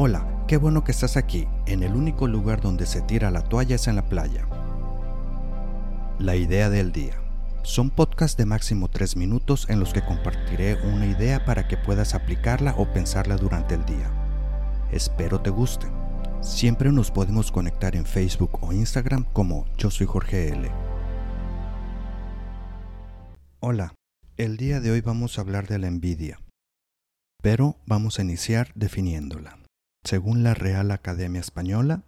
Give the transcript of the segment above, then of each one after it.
Hola, qué bueno que estás aquí. En el único lugar donde se tira la toalla es en la playa. La idea del día. Son podcasts de máximo 3 minutos en los que compartiré una idea para que puedas aplicarla o pensarla durante el día. Espero te guste. Siempre nos podemos conectar en Facebook o Instagram como Yo soy Jorge L. Hola, el día de hoy vamos a hablar de la envidia, pero vamos a iniciar definiéndola. Según la Real Academia Española,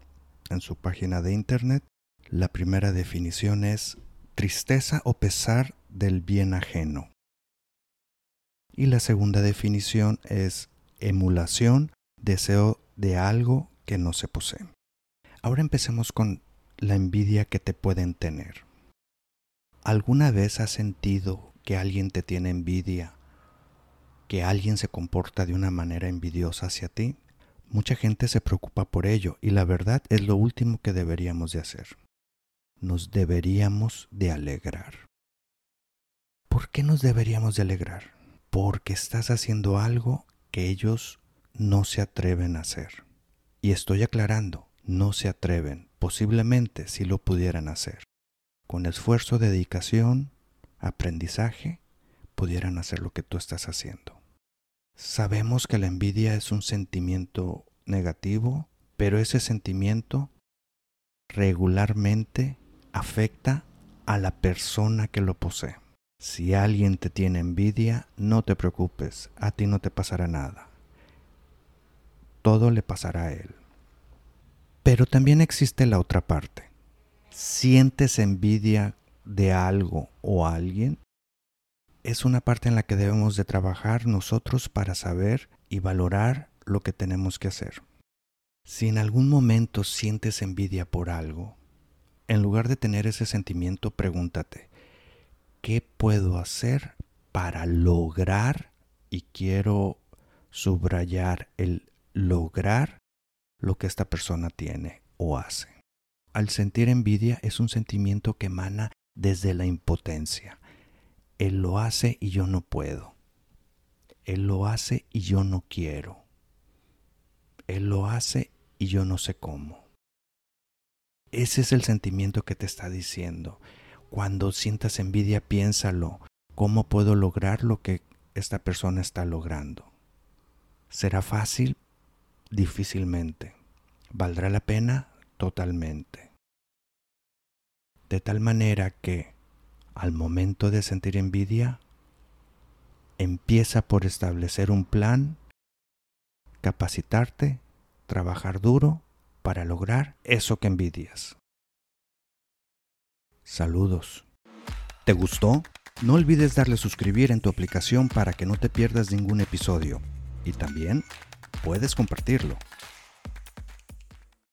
en su página de internet, la primera definición es tristeza o pesar del bien ajeno. Y la segunda definición es emulación, deseo de algo que no se posee. Ahora empecemos con la envidia que te pueden tener. ¿Alguna vez has sentido que alguien te tiene envidia? ¿Que alguien se comporta de una manera envidiosa hacia ti? Mucha gente se preocupa por ello y la verdad es lo último que deberíamos de hacer. Nos deberíamos de alegrar. ¿Por qué nos deberíamos de alegrar? Porque estás haciendo algo que ellos no se atreven a hacer. Y estoy aclarando, no se atreven, posiblemente si lo pudieran hacer. Con esfuerzo, dedicación, aprendizaje, pudieran hacer lo que tú estás haciendo. Sabemos que la envidia es un sentimiento negativo, pero ese sentimiento regularmente afecta a la persona que lo posee. Si alguien te tiene envidia, no te preocupes, a ti no te pasará nada. Todo le pasará a él. Pero también existe la otra parte. ¿Sientes envidia de algo o alguien? Es una parte en la que debemos de trabajar nosotros para saber y valorar lo que tenemos que hacer. Si en algún momento sientes envidia por algo, en lugar de tener ese sentimiento, pregúntate, ¿qué puedo hacer para lograr, y quiero subrayar el lograr lo que esta persona tiene o hace? Al sentir envidia es un sentimiento que emana desde la impotencia. Él lo hace y yo no puedo. Él lo hace y yo no quiero. Él lo hace y yo no sé cómo. Ese es el sentimiento que te está diciendo. Cuando sientas envidia, piénsalo. ¿Cómo puedo lograr lo que esta persona está logrando? ¿Será fácil? Difícilmente. ¿Valdrá la pena? Totalmente. De tal manera que, al momento de sentir envidia, empieza por establecer un plan, capacitarte, trabajar duro para lograr eso que envidias. Saludos. ¿Te gustó? No olvides darle suscribir en tu aplicación para que no te pierdas ningún episodio. Y también puedes compartirlo.